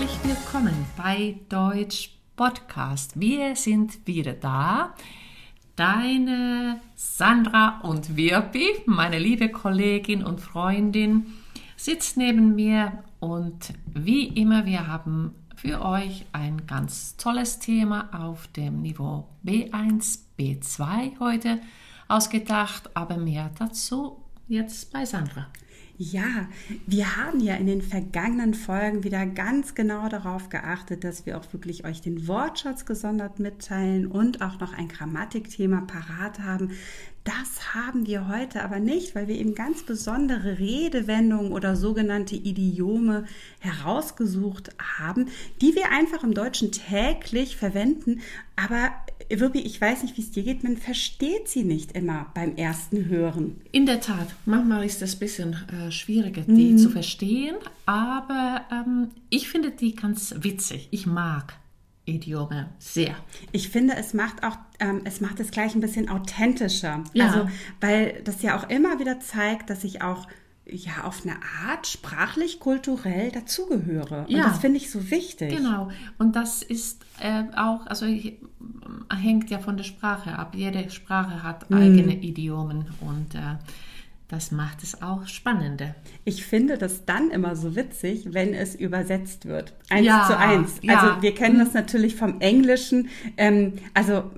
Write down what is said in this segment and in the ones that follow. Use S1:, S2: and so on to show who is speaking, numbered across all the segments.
S1: Herzlich willkommen bei Deutsch Podcast. Wir sind wieder da. Deine Sandra und Wirpi, meine liebe Kollegin und Freundin, sitzt neben mir und wie immer, wir haben für euch ein ganz tolles Thema auf dem Niveau B1, B2 heute ausgedacht, aber mehr dazu jetzt bei Sandra.
S2: Ja, wir haben ja in den vergangenen Folgen wieder ganz genau darauf geachtet, dass wir auch wirklich euch den Wortschatz gesondert mitteilen und auch noch ein Grammatikthema parat haben, das haben wir heute aber nicht, weil wir eben ganz besondere Redewendungen oder sogenannte Idiome herausgesucht haben, die wir einfach im Deutschen täglich verwenden. Aber wirklich, ich weiß nicht, wie es dir geht, man versteht sie nicht immer beim ersten Hören.
S1: In der Tat, manchmal ist es ein bisschen äh, schwieriger, die mhm. zu verstehen, aber ähm, ich finde die ganz witzig. Ich mag Idiome sehr.
S2: Ich finde, es macht auch, ähm, es macht es gleich ein bisschen authentischer. Ja. Also, weil das ja auch immer wieder zeigt, dass ich auch ja auf eine Art sprachlich, kulturell dazugehöre. Und ja. das finde ich so wichtig.
S1: Genau. Und das ist äh, auch, also hängt ja von der Sprache ab. Jede Sprache hat mhm. eigene Idiomen und äh, das macht es auch spannender.
S2: Ich finde das dann immer so witzig, wenn es übersetzt wird. Eins ja, zu eins. Ja. Also wir kennen das natürlich vom Englischen. Ähm, also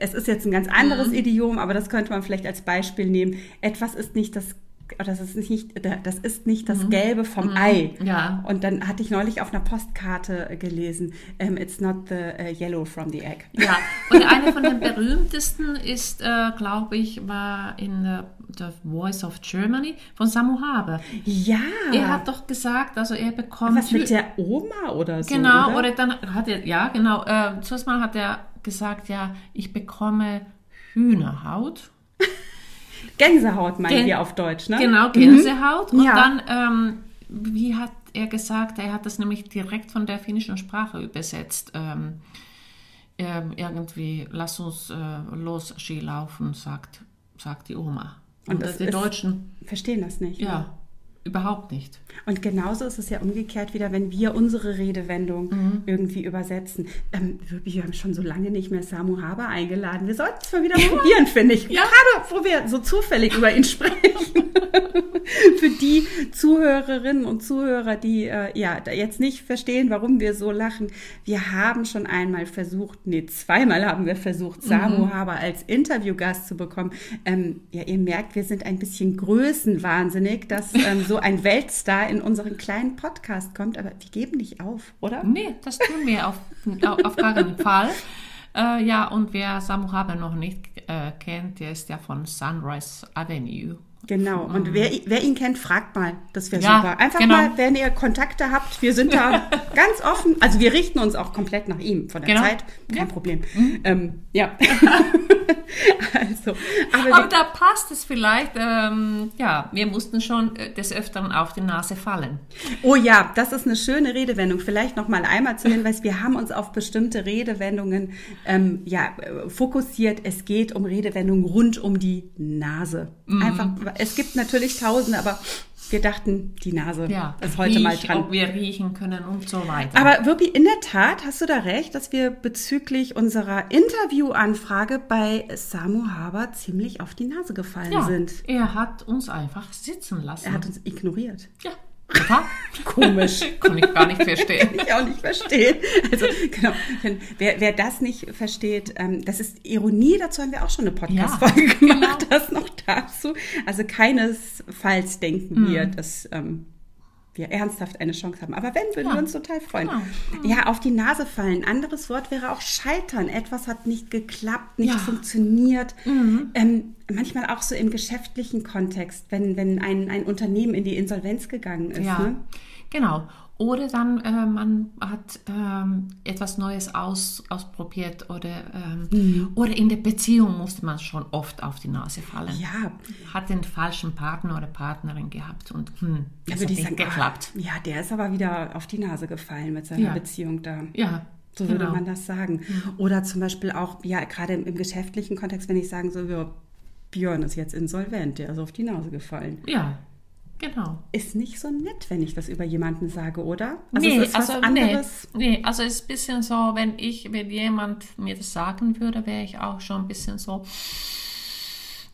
S2: es ist jetzt ein ganz anderes mhm. Idiom, aber das könnte man vielleicht als Beispiel nehmen. Etwas ist nicht das das ist nicht, das ist nicht das. Gelbe vom mhm. Ei. Ja. Und dann hatte ich neulich auf einer Postkarte gelesen, um, It's not the uh, yellow from the egg.
S1: Ja, und eine von den berühmtesten ist, äh, glaube ich, war in The Voice of Germany von Samu Haber.
S2: Ja.
S1: Er hat doch gesagt, also er bekommt...
S2: Was mit der Oma oder so,
S1: Genau, oder, oder dann hat er, ja genau, äh, zuerst mal hat er gesagt, ja, ich bekomme Hühnerhaut.
S2: Gänsehaut meinen Gän wir auf Deutsch, ne?
S1: Genau, Gänsehaut. Mhm. Und ja. dann, ähm, wie hat er gesagt, er hat das nämlich direkt von der finnischen Sprache übersetzt. Ähm, ähm, irgendwie, lass uns äh, los Ski laufen, sagt, sagt die Oma.
S2: Und, Und die Deutschen verstehen das nicht.
S1: Ja. Ne? Überhaupt nicht.
S2: Und genauso ist es ja umgekehrt wieder, wenn wir unsere Redewendung mhm. irgendwie übersetzen. Ähm, wir haben schon so lange nicht mehr Samu Haber eingeladen. Wir sollten es mal wieder probieren, finde ich. Ja. Gerade, wo wir so zufällig über ihn sprechen. Für die Zuhörerinnen und Zuhörer, die äh, ja jetzt nicht verstehen, warum wir so lachen. Wir haben schon einmal versucht, nee, zweimal haben wir versucht, Samu mhm. Haber als Interviewgast zu bekommen. Ähm, ja, ihr merkt, wir sind ein bisschen größenwahnsinnig, dass ähm, so so ein Weltstar in unseren kleinen Podcast kommt, aber wir geben nicht auf, oder?
S1: Nee, das tun wir auf, auf gar keinen Fall. Äh, ja, und wer Samu Haber noch nicht äh, kennt, der ist ja von Sunrise Avenue.
S2: Genau, und wer, wer ihn kennt, fragt mal. Das wäre ja, super. Einfach genau. mal, wenn ihr Kontakte habt, wir sind da ganz offen. Also wir richten uns auch komplett nach ihm von der genau. Zeit. Kein ja. Problem. Mhm. Ähm, ja.
S1: also, aber, aber da passt es vielleicht, ähm, ja, wir mussten schon äh, des Öfteren auf die Nase fallen.
S2: Oh ja, das ist eine schöne Redewendung. Vielleicht noch mal einmal zu Hinweis, wir haben uns auf bestimmte Redewendungen ähm, ja, äh, fokussiert. Es geht um Redewendungen rund um die Nase. Mhm. Einfach, es gibt natürlich tausende, aber wir dachten, die Nase ja, ist heute riech, mal dran.
S1: Ob wir riechen können und so weiter.
S2: Aber wirklich, in der Tat hast du da recht, dass wir bezüglich unserer Interviewanfrage bei Samu Haber ziemlich auf die Nase gefallen ja, sind.
S1: Er hat uns einfach sitzen lassen.
S2: Er hat uns ignoriert.
S1: Ja, Aha.
S2: Komisch.
S1: Kann ich gar nicht verstehen.
S2: Kann ich auch nicht verstehen. Also, genau. Wer, wer das nicht versteht, ähm, das ist Ironie, dazu haben wir auch schon eine Podcast-Folge ja, gemacht, genau. das noch dazu. Also keinesfalls denken wir, mhm. dass ähm, wir ernsthaft eine Chance haben. Aber wenn, würden ja. wir uns total freuen. Genau. Ja, auf die Nase fallen. Anderes Wort wäre auch scheitern. Etwas hat nicht geklappt, nicht ja. funktioniert. Mhm. Ähm, manchmal auch so im geschäftlichen Kontext, wenn, wenn ein, ein Unternehmen in die Insolvenz gegangen ist.
S1: Ja, ne? genau. Oder dann, äh, man hat ähm, etwas Neues aus, ausprobiert oder, ähm, mhm. oder in der Beziehung musste man schon oft auf die Nase fallen.
S2: Ja.
S1: Hat den falschen Partner oder Partnerin gehabt und hm,
S2: das hat nicht geklappt. Ah, ja, der ist aber wieder auf die Nase gefallen mit seiner ja. Beziehung da.
S1: Ja.
S2: So würde genau. man das sagen. Mhm. Oder zum Beispiel auch, ja, gerade im, im geschäftlichen Kontext, wenn ich sagen so, Björn ist jetzt insolvent, der ist auf die Nase gefallen.
S1: Ja, Genau.
S2: Ist nicht so nett, wenn ich das über jemanden sage, oder? Also
S1: nee,
S2: es ist was
S1: also,
S2: anderes.
S1: Nee, nee, also es ist ein bisschen so, wenn ich, wenn jemand mir das sagen würde, wäre ich auch schon ein bisschen so,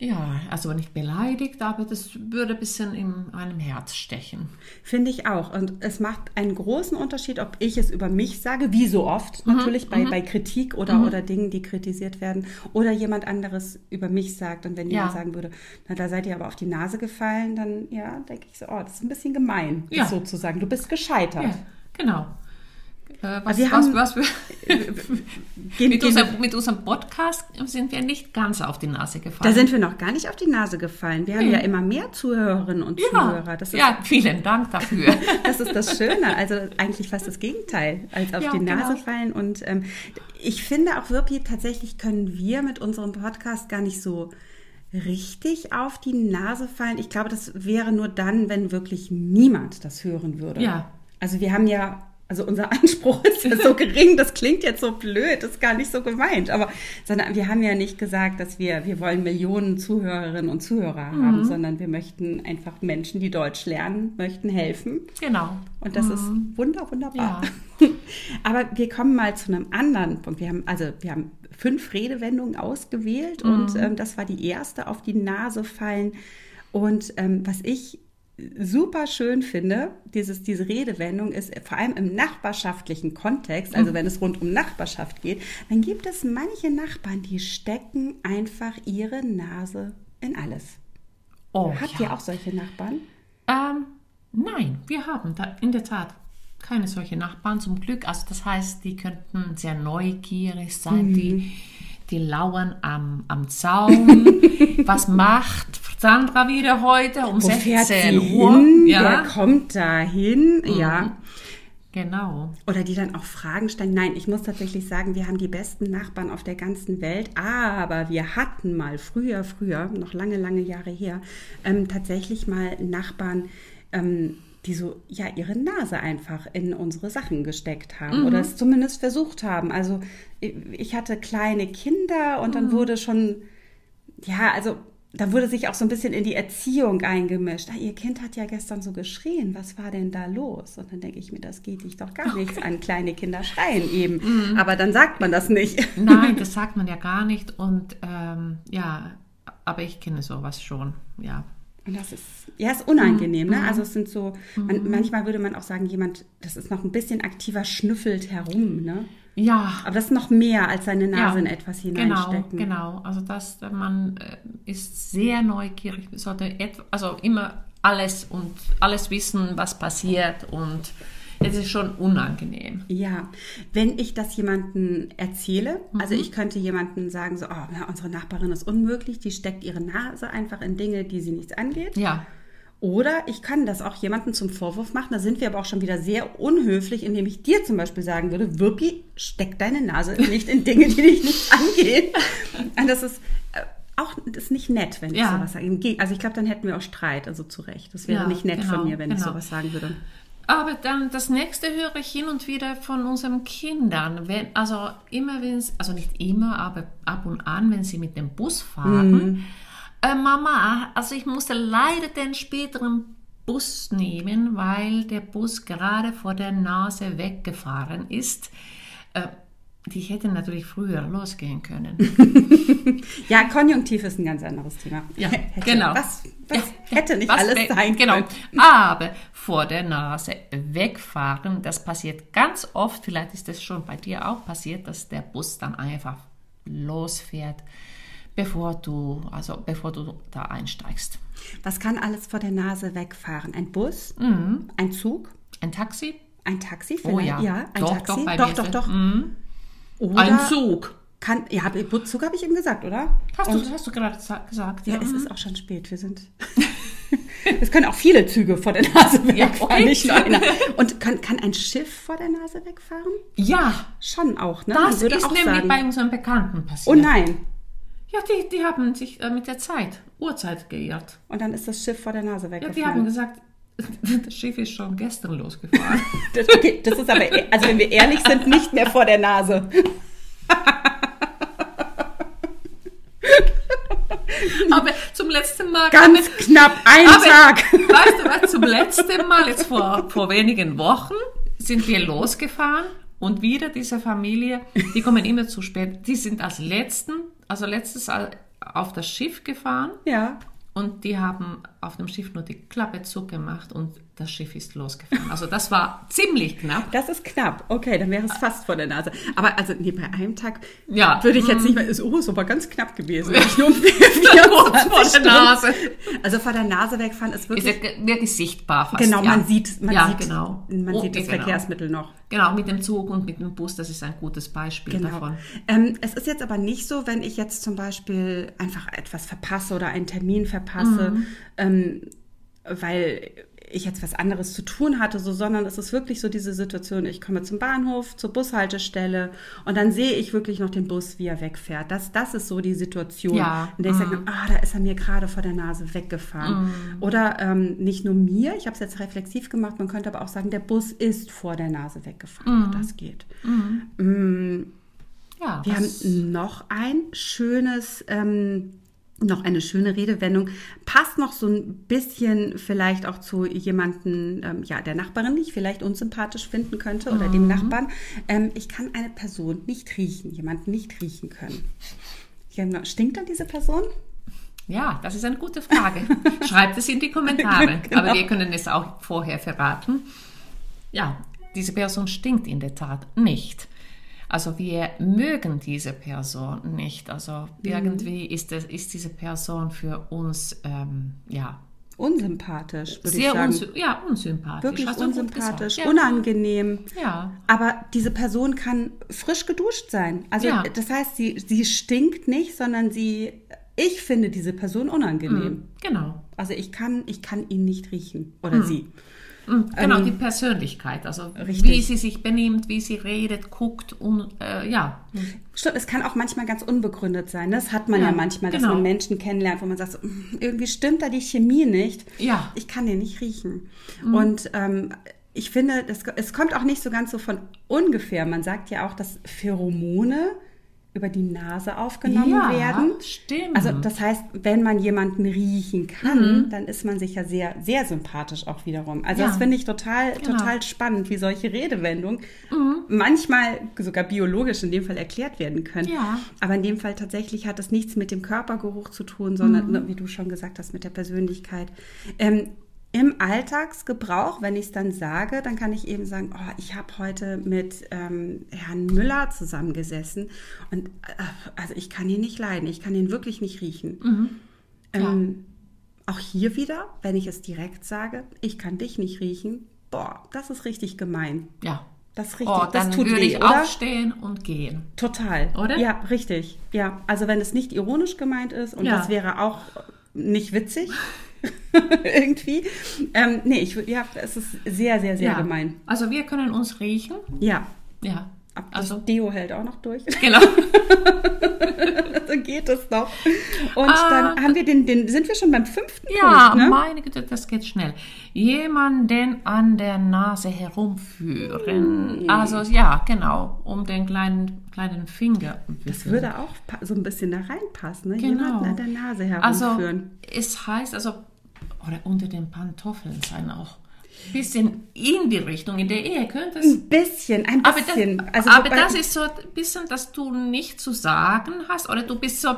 S1: ja, also nicht beleidigt, aber das würde ein bisschen in meinem Herz stechen.
S2: Finde ich auch. Und es macht einen großen Unterschied, ob ich es über mich sage, wie so oft natürlich bei, bei Kritik oder, oder Dingen, die kritisiert werden, oder jemand anderes über mich sagt. Und wenn jemand
S1: Ja.
S2: sagen würde, na, da seid ihr aber auf die Nase gefallen, dann ja, denke ich so, oh, das ist ein bisschen gemein,
S1: Ja.
S2: sozusagen. Du bist gescheitert.
S1: Ja, genau. Äh, was,
S2: wir
S1: was,
S2: haben-
S1: was wir,
S2: Gehen,
S1: mit,
S2: gehen,
S1: unserem, mit unserem Podcast sind wir nicht ganz auf die Nase
S2: da
S1: gefallen.
S2: sind wir noch gar nicht auf die Nase gefallen. Wir haben ja immer mehr Zuhörerinnen und
S1: ja,
S2: Zuhörer. Ist,
S1: ja, vielen Dank dafür.
S2: das ist das Schöne. Also eigentlich fast das Gegenteil, als auf
S1: Ja,
S2: die Nase
S1: genau.
S2: fallen. Und ähm, ich finde auch wirklich, tatsächlich können wir mit unserem Podcast gar nicht so richtig auf die Nase fallen. Ich glaube, das wäre nur dann, wenn wirklich niemand das hören würde.
S1: Ja.
S2: Also wir haben ja, also unser Anspruch ist ja so gering, das klingt jetzt so blöd, das ist gar nicht so gemeint, aber sondern wir haben ja nicht gesagt, dass wir, wir wollen Millionen Zuhörerinnen und Zuhörer
S1: Mhm.
S2: haben, sondern wir möchten einfach Menschen, die Deutsch lernen, möchten helfen.
S1: genau.
S2: Und das ist wunder, wunderbar.
S1: Ja.
S2: Aber wir kommen mal zu einem anderen Punkt. Wir haben, also wir haben fünf Redewendungen ausgewählt und ähm, das war die erste auf die Nase fallen. Und ähm, was ich super schön finde, dieses, diese Redewendung ist vor allem im nachbarschaftlichen Kontext, also wenn es rund um Nachbarschaft geht, dann gibt es manche Nachbarn, die stecken einfach ihre Nase in alles.
S1: Oh,
S2: Habt
S1: ja.
S2: ihr auch solche Nachbarn?
S1: Ähm, nein, wir haben da in der Tat keine solche Nachbarn zum Glück. Also das heißt, die könnten sehr neugierig sein, die, die lauern am, am Zaun. Was macht Sandra wieder heute um
S2: Wo fährt
S1: 16
S2: sie
S1: Uhr?
S2: hin? Wer
S1: Ja,
S2: kommt da hin? Ja.
S1: genau.
S2: Oder die dann auch Fragen stellen. Nein, ich muss tatsächlich sagen, wir haben die besten Nachbarn auf der ganzen Welt, aber wir hatten mal früher, früher, noch lange, lange Jahre her, ähm, tatsächlich mal Nachbarn, ähm, die so ja ihre Nase einfach in unsere Sachen gesteckt haben oder es zumindest versucht haben. Also ich- ich hatte kleine Kinder und dann wurde schon ja, also da wurde sich auch so ein bisschen in die Erziehung eingemischt. Ah, ihr Kind hat ja gestern so geschrien, was war denn da los? Und dann denke ich mir, das geht dich doch gar nichts an. Kleine Kinder schreien eben. Aber dann sagt man das nicht.
S1: Nein, das sagt man ja gar nicht. Und ähm, ja, aber ich kenne sowas schon. Ja,
S2: Und das ist, ja, ist unangenehm, ne? Also es sind so, man, manchmal würde man auch sagen, jemand, das ist noch ein bisschen aktiver, schnüffelt herum, ne?
S1: Ja
S2: Aber das ist noch mehr als seine Nase in
S1: Ja,
S2: etwas
S1: Genau,
S2: hineinstecken.
S1: genau. Also das, man äh, ist sehr neugierig, sollte also immer alles und alles wissen, was passiert und es ist schon unangenehm.
S2: Ja, wenn ich das jemandem erzähle, also
S1: Mhm.
S2: ich könnte jemandem sagen, so, oh, na, unsere Nachbarin ist unmöglich, die steckt ihre Nase einfach in Dinge, die sie nichts angeht.
S1: Ja,
S2: Oder ich kann das auch jemandem zum Vorwurf machen, da sind wir aber auch schon wieder sehr unhöflich, indem ich dir zum Beispiel sagen würde, Wirpi, steck deine Nase nicht in Dinge, die dich nicht angehen. Und das ist äh, auch das ist nicht nett, wenn ich
S1: Ja.
S2: sowas sage. Also ich glaube, dann hätten wir auch Streit, also zu Recht. Das wäre
S1: Ja,
S2: nicht nett von
S1: genau,
S2: mir, wenn ich
S1: genau.
S2: sowas sagen würde.
S1: aber dann das nächste höre ich hin und wieder von unseren Kindern. Wenn, also immer wenn es, also nicht immer, aber ab und an, wenn sie mit dem Bus fahren. Äh, Mama, also ich musste leider den späteren Bus nehmen, weil der Bus gerade vor der Nase weggefahren ist. Äh, die hätten natürlich früher losgehen können.
S2: Ja, Konjunktiv ist ein ganz anderes Thema.
S1: Ja,
S2: Hätte.
S1: genau.
S2: Was, was
S1: Ja,
S2: hätte nicht
S1: was
S2: alles sein
S1: genau.
S2: können.
S1: Aber vor der Nase wegfahren, das passiert ganz oft. Vielleicht ist das schon bei dir auch passiert, dass der Bus dann einfach losfährt, bevor du, also bevor du da einsteigst.
S2: Was kann alles vor der Nase wegfahren? Ein Bus? Ein Zug?
S1: Ein Taxi?
S2: Ein Taxi?
S1: Oh
S2: vielleicht?
S1: ja,
S2: ein
S1: doch,
S2: Taxi?
S1: doch,
S2: doch, doch, doch.
S1: Mhm.
S2: Oder
S1: Ein Zug.
S2: Kann, ja, Zug habe ich eben gesagt, oder?
S1: Hast
S2: Und,
S1: du, hast du gerade sa- gesagt?
S2: ja,
S1: Ja,
S2: es
S1: mhm.
S2: ist auch schon spät. Wir sind. Es können auch viele Züge vor der Nase wegfahren,
S1: Ja,
S2: nicht nur einer. Und kann, kann ein Schiff vor der Nase wegfahren?
S1: ja
S2: Schon auch, ne?
S1: Das ist
S2: auch
S1: nämlich
S2: sagen,
S1: bei unseren Bekannten
S2: Oh
S1: passiert.
S2: nein.
S1: Ja, die, die haben sich äh, mit der Zeit, Uhrzeit geirrt.
S2: Und dann ist das Schiff vor der Nase
S1: Ja,
S2: weggefahren.
S1: die haben gesagt, das Schiff ist schon gestern losgefahren.
S2: Das, okay, das ist aber, e- also wenn wir ehrlich sind, nicht mehr vor der Nase.
S1: Aber zum letzten Mal?
S2: Ganz aber, knapp, ein Tag.
S1: Weißt du was, zum letzten Mal, jetzt vor, vor wenigen Wochen, sind wir losgefahren und wieder diese Familie, die kommen immer zu spät. Die sind als letzten, also letztes auf das Schiff gefahren.
S2: Ja.
S1: Und die haben auf dem Schiff nur die Klappe zugemacht und das Schiff ist losgefahren. Also das war ziemlich knapp.
S2: Das ist knapp. Okay, dann wäre es fast vor der Nase. Aber also nee, bei einem Tag ja. würde ich jetzt nicht mehr, ist, oh, ist aber ganz knapp gewesen. Ja. Nur vor der Nase. Also vor der Nase wegfahren ist wirklich...
S1: Ist ja wirklich sichtbar fast.
S2: Genau, man sieht, man
S1: ja,
S2: sieht,
S1: genau.
S2: man okay, sieht das genau. Verkehrsmittel noch.
S1: Genau, mit dem Zug und mit dem Bus, das ist ein gutes Beispiel genau. davon.
S2: Ähm, es ist jetzt aber nicht so, wenn ich jetzt zum Beispiel einfach etwas verpasse oder einen Termin verpasse, mhm. ähm, weil ich jetzt was anderes zu tun hatte, so, sondern es ist wirklich so diese Situation, ich komme zum Bahnhof, zur Bushaltestelle und dann sehe ich wirklich noch den Bus, wie er wegfährt. Das, das ist so die Situation,
S1: ja.
S2: in der ich mm. sage, ah, da ist er mir gerade vor der Nase weggefahren. Mm. Oder ähm, nicht nur mir, ich habe es jetzt reflexiv gemacht, man könnte aber auch sagen, der Bus ist vor der Nase weggefahren. Mm. Das geht.
S1: Mm.
S2: Mm. Ja, Wir haben noch ein schönes... Ähm, noch eine schöne Redewendung. Passt noch so ein bisschen vielleicht auch zu jemanden, ähm, ja, der Nachbarin, die ich vielleicht unsympathisch finden könnte oder mhm. dem Nachbarn. Ähm, ich kann eine Person nicht riechen, jemanden nicht riechen können. Genau. Stinkt dann diese Person?
S1: Ja, das ist eine gute Frage. Schreibt es in die Kommentare. genau. Aber wir können es auch vorher verraten. Ja, diese Person stinkt in der Tat nicht. Also wir mögen diese Person nicht. Also mhm. irgendwie ist, das, ist diese Person für uns, ähm, ja.
S2: Unsympathisch, würde
S1: ich
S2: sagen.
S1: Unsy ja, unsympathisch.
S2: Wirklich unsympathisch, ja. unangenehm.
S1: Ja.
S2: Aber diese Person kann frisch geduscht sein. Also ja. das heißt, sie, sie stinkt nicht, sondern sie, ich finde diese Person unangenehm.
S1: Mhm, genau.
S2: Also ich kann, ich kann ihn nicht riechen oder mhm. sie.
S1: Mhm, genau, ähm, die Persönlichkeit, also richtig. wie sie sich benimmt, wie sie redet, guckt und äh, ja.
S2: Stimmt, es kann auch manchmal ganz unbegründet sein. Das hat man ja, ja manchmal, dass genau. man Menschen kennenlernt, wo man sagt, so, hm, irgendwie stimmt da die Chemie nicht.
S1: Ja.
S2: Ich kann den nicht riechen. Mhm. Und ähm, ich finde, das, es kommt auch nicht so ganz so von ungefähr. Man sagt ja auch, dass Pheromone über die Nase aufgenommen
S1: ja,
S2: werden.
S1: Stimmt.
S2: Also das heißt, wenn man jemanden riechen kann, mhm. dann ist man sich ja sehr, sehr sympathisch auch wiederum. Also ja. das finde ich total, genau. total spannend, wie solche Redewendungen mhm. manchmal sogar biologisch in dem Fall erklärt werden können.
S1: Ja.
S2: Aber in dem Fall tatsächlich hat das nichts mit dem Körpergeruch zu tun, sondern, mhm. wie du schon gesagt hast, mit der Persönlichkeit. Ähm, im Alltagsgebrauch, wenn ich es dann sage, dann kann ich eben sagen, oh, ich habe heute mit ähm, Herrn Müller zusammengesessen und äh, also ich kann ihn nicht leiden, ich kann ihn wirklich nicht riechen.
S1: Mhm.
S2: Ähm, auch hier wieder, wenn ich es direkt sage, ich kann dich nicht riechen, boah, das ist richtig gemein.
S1: Ja.
S2: Das ist richtig. Oh,
S1: das tut würde weh, ich oder? aufstehen und gehen.
S2: Total.
S1: Oder?
S2: Ja, richtig. Ja, also wenn es nicht ironisch gemeint ist und ja. das wäre auch nicht witzig. irgendwie. Ähm, nee, ich, ja, es ist sehr, sehr, sehr
S1: ja.
S2: gemein.
S1: Also wir können uns riechen.
S2: Ja.
S1: Ja.
S2: Das also Deo hält auch noch durch.
S1: Genau.
S2: so geht es noch. Und ah, dann haben wir den, den, sind wir schon beim fünften
S1: ja, Punkt? Ja, ne? meine Güte, das geht schnell. Jemanden an der Nase herumführen. Mm. Also ja, genau, um den kleinen, kleinen Finger.
S2: Das würde auch so ein bisschen da reinpassen, ne? Genau. Jemanden an der Nase herumführen.
S1: Also es heißt, also, oder unter den Pantoffeln sein auch bisschen in die Richtung. In der Ehe könnte es.
S2: Ein bisschen, ein bisschen.
S1: Aber, das, also, aber das ist so ein bisschen, dass du nicht zu sagen hast oder du bist so,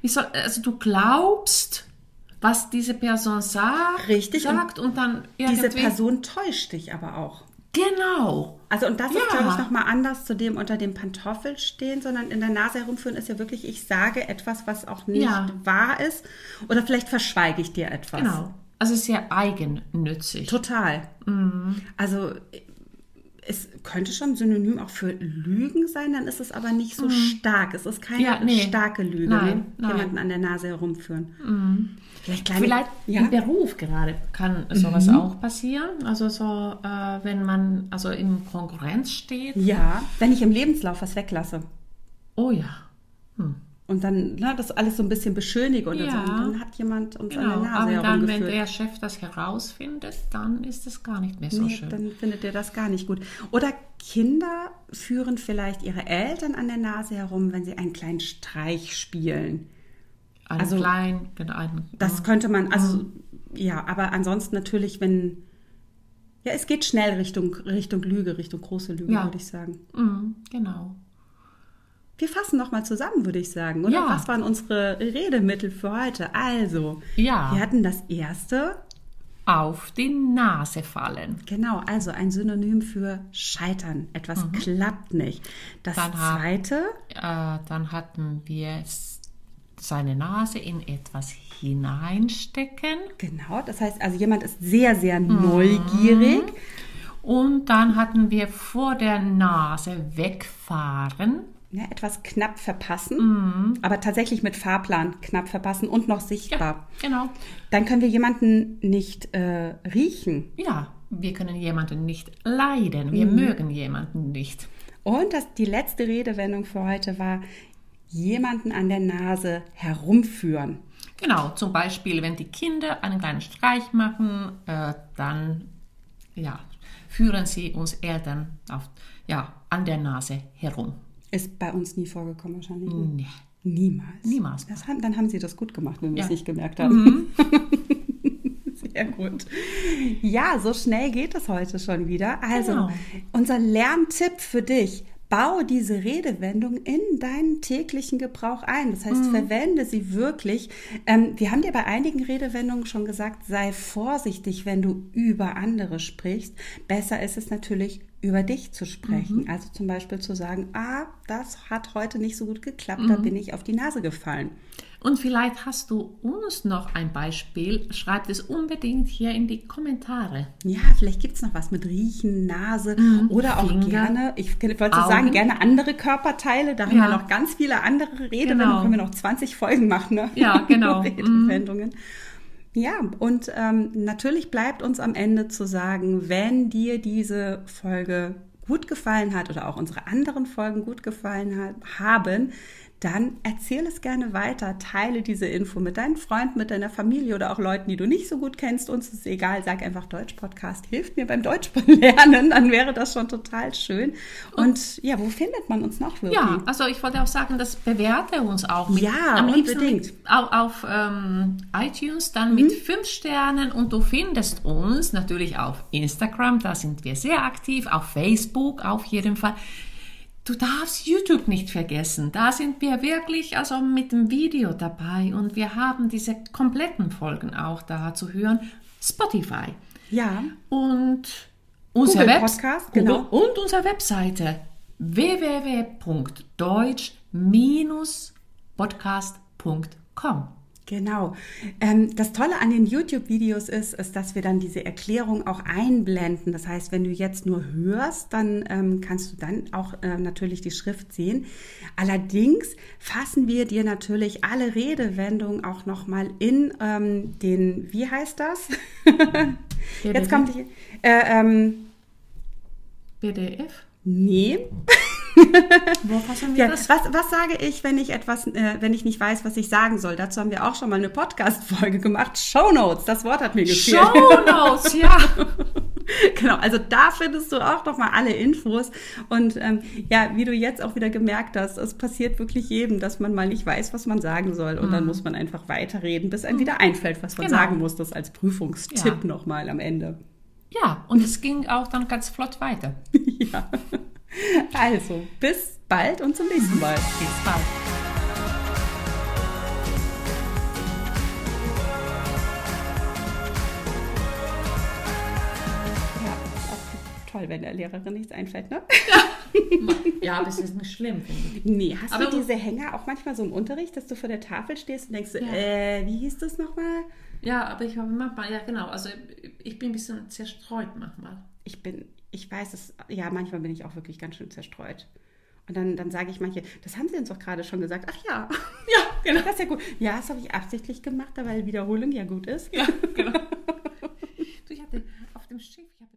S1: wie soll, also du glaubst, was diese Person sagt,
S2: Richtig,
S1: sagt und, und dann.
S2: Diese Person täuscht dich aber auch.
S1: Genau.
S2: Also und das ja. ist, glaube ich, nochmal anders zu dem unter dem Pantoffel stehen, sondern in der Nase herumführen ist ja wirklich, ich sage etwas, was auch nicht ja. wahr ist. Oder vielleicht verschweige ich dir etwas.
S1: Genau. Also sehr eigennützig.
S2: Total.
S1: Mhm.
S2: Also es könnte schon synonym auch für Lügen sein, dann ist es aber nicht so mhm. stark. Es ist keine ja, nee. starke Lüge,
S1: nein,
S2: ne?
S1: nein.
S2: jemanden an der Nase herumführen.
S1: Mhm.
S2: Vielleicht, kleine,
S1: Vielleicht ja? im Beruf gerade kann sowas mhm. auch passieren. Also so, äh, wenn man also in Konkurrenz steht.
S2: Ja, wenn ich im Lebenslauf was weglasse.
S1: Oh ja.
S2: Hm und dann ne, das alles so ein bisschen beschönige oder
S1: ja.
S2: so. Und dann hat jemand uns
S1: genau.
S2: an der Nase
S1: Aber dann, wenn der Chef das herausfindet, dann ist es gar nicht mehr so nee, schön.
S2: Dann findet er das gar nicht gut. Oder Kinder führen vielleicht ihre Eltern an der Nase herum, wenn sie einen kleinen Streich spielen.
S1: Ein
S2: Also,
S1: klein, genau, ein,
S2: Das könnte man, also ja, aber ansonsten natürlich, wenn. Ja, es geht schnell Richtung, Richtung Lüge, Richtung große Lüge,
S1: Ja.
S2: würde ich sagen.
S1: Mhm, genau.
S2: Wir fassen nochmal zusammen, würde ich sagen. Oder
S1: Ja.
S2: was waren unsere Redemittel für heute? Also,
S1: Ja.
S2: wir hatten das erste,
S1: Auf die Nase fallen.
S2: genau, also ein Synonym für scheitern. Etwas klappt nicht. Das
S1: Dann
S2: zweite,
S1: Äh, dann hatten wir seine Nase in etwas hineinstecken.
S2: genau, das heißt also, jemand ist sehr, sehr neugierig.
S1: Und dann hatten wir vor der Nase wegfahren.
S2: Ja, etwas knapp verpassen,
S1: Mhm.
S2: aber tatsächlich mit Fahrplan knapp verpassen und noch sichtbar.
S1: Genau.
S2: Dann können wir jemanden nicht äh, riechen.
S1: Ja, wir können jemanden nicht leiden. Wir mögen jemanden nicht.
S2: Und das, die letzte Redewendung für heute war, jemanden an der Nase herumführen.
S1: Genau, zum Beispiel, wenn die Kinder einen kleinen Streich machen, äh, dann ja, führen sie uns Eltern auf, ja, an der Nase herum.
S2: Ist bei uns nie vorgekommen wahrscheinlich. ne?
S1: Nee.
S2: Niemals.
S1: Niemals.
S2: Haben, dann haben sie das gut gemacht, wenn wir
S1: Ja.
S2: es nicht gemerkt haben. Sehr gut. Ja, so schnell geht es heute schon wieder. Also,
S1: Genau.
S2: unser Lerntipp für dich. Bau diese Redewendung in deinen täglichen Gebrauch ein. Das heißt, verwende sie wirklich. Ähm, wir haben dir bei einigen Redewendungen schon gesagt, sei vorsichtig, wenn du über andere sprichst. Besser ist es natürlich, über dich zu sprechen. Also zum Beispiel zu sagen, ah, das hat heute nicht so gut geklappt, da bin ich auf die Nase gefallen.
S1: Und vielleicht hast du uns noch ein Beispiel. Schreib es unbedingt hier in die Kommentare.
S2: Ja, vielleicht gibt es noch was mit Riechen, Nase oder auch
S1: Finger,
S2: gerne, ich wollte
S1: Augen.
S2: sagen, gerne andere Körperteile. Da haben
S1: Ja.
S2: wir noch ganz viele andere Redewendungen.
S1: Genau.
S2: Können wir noch 20 Folgen machen. Ne?
S1: Ja, genau.
S2: Redewendungen. Ja, und ähm, natürlich bleibt uns am Ende zu sagen, wenn dir diese Folge gut gefallen hat oder auch unsere anderen Folgen gut gefallen hat, haben, dann erzähl es gerne weiter, teile diese Info mit deinen Freunden, mit deiner Familie oder auch Leuten, die du nicht so gut kennst. Uns ist egal, sag einfach Deutsch-Podcast, hilft mir beim Deutschlernen, dann wäre das schon total schön. Und ja, wo findet man uns noch wirklich?
S1: Ja, also ich wollte auch sagen, das bewerte uns auch mit,
S2: Ja,
S1: am liebsten
S2: unbedingt.
S1: Mit, auf auf ähm, iTunes, dann mit fünf Sternen und du findest uns natürlich auf Instagram, da sind wir sehr aktiv, auf Facebook auf jeden Fall. Du darfst YouTube nicht vergessen. Da sind wir wirklich also mit dem Video dabei und wir haben diese kompletten Folgen auch da zu hören. Spotify
S2: Ja,
S1: und unser
S2: Google Podcast,
S1: Google
S2: genau.
S1: und unsere Webseite www.deutsch-podcast.com.
S2: Genau. Ähm, das Tolle an den YouTube-Videos ist, ist, dass wir dann diese Erklärung auch einblenden. Das heißt, wenn du jetzt nur hörst, dann ähm, kannst du dann auch äh, natürlich die Schrift sehen. Allerdings fassen wir dir natürlich alle Redewendungen auch nochmal in ähm, den, wie heißt das? jetzt kommt die, äh, ähm,
S1: PDF?
S2: nee. Ja, was, was sage ich, wenn ich etwas, äh, wenn ich nicht weiß, was ich sagen soll? Dazu haben wir auch schon mal eine Podcast-Folge gemacht. Show Notes, das Wort hat mir gefehlt.
S1: Show Notes, ja.
S2: genau, also da findest du auch noch mal alle Infos. Und ähm, ja, wie du jetzt auch wieder gemerkt hast, es passiert wirklich jedem, dass man mal nicht weiß, was man sagen soll. Und dann muss man einfach weiterreden, bis einem wieder einfällt, was man
S1: Genau.
S2: sagen muss. Das als Prüfungstipp
S1: Ja.
S2: noch mal am Ende.
S1: Ja, und es ging auch dann ganz flott weiter.
S2: ja. Also, bis bald und zum nächsten Mal.
S1: Bis bald.
S2: Ja, ist auch toll, wenn der Lehrerin nichts einfällt, ne?
S1: Ja, aber es ist nicht schlimm, finde ich.
S2: Nee, hast
S1: Aber
S2: du diese Hänger auch manchmal so im Unterricht, dass du vor der Tafel stehst und denkst,
S1: Ja.
S2: äh, wie hieß das nochmal?
S1: Ja, aber ich habe manchmal, ja genau, also ich bin ein bisschen zerstreut manchmal.
S2: Ich bin, ich weiß es, ja, manchmal bin ich auch wirklich ganz schön zerstreut. Und dann, dann sage ich manche, das haben sie uns doch gerade schon gesagt. Ach ja.
S1: Ja, genau.
S2: Das ist ja gut. Ja, das habe ich absichtlich gemacht, weil Wiederholung ja gut ist.
S1: Ja, genau. du, ich hatte auf dem Schiff, ich habe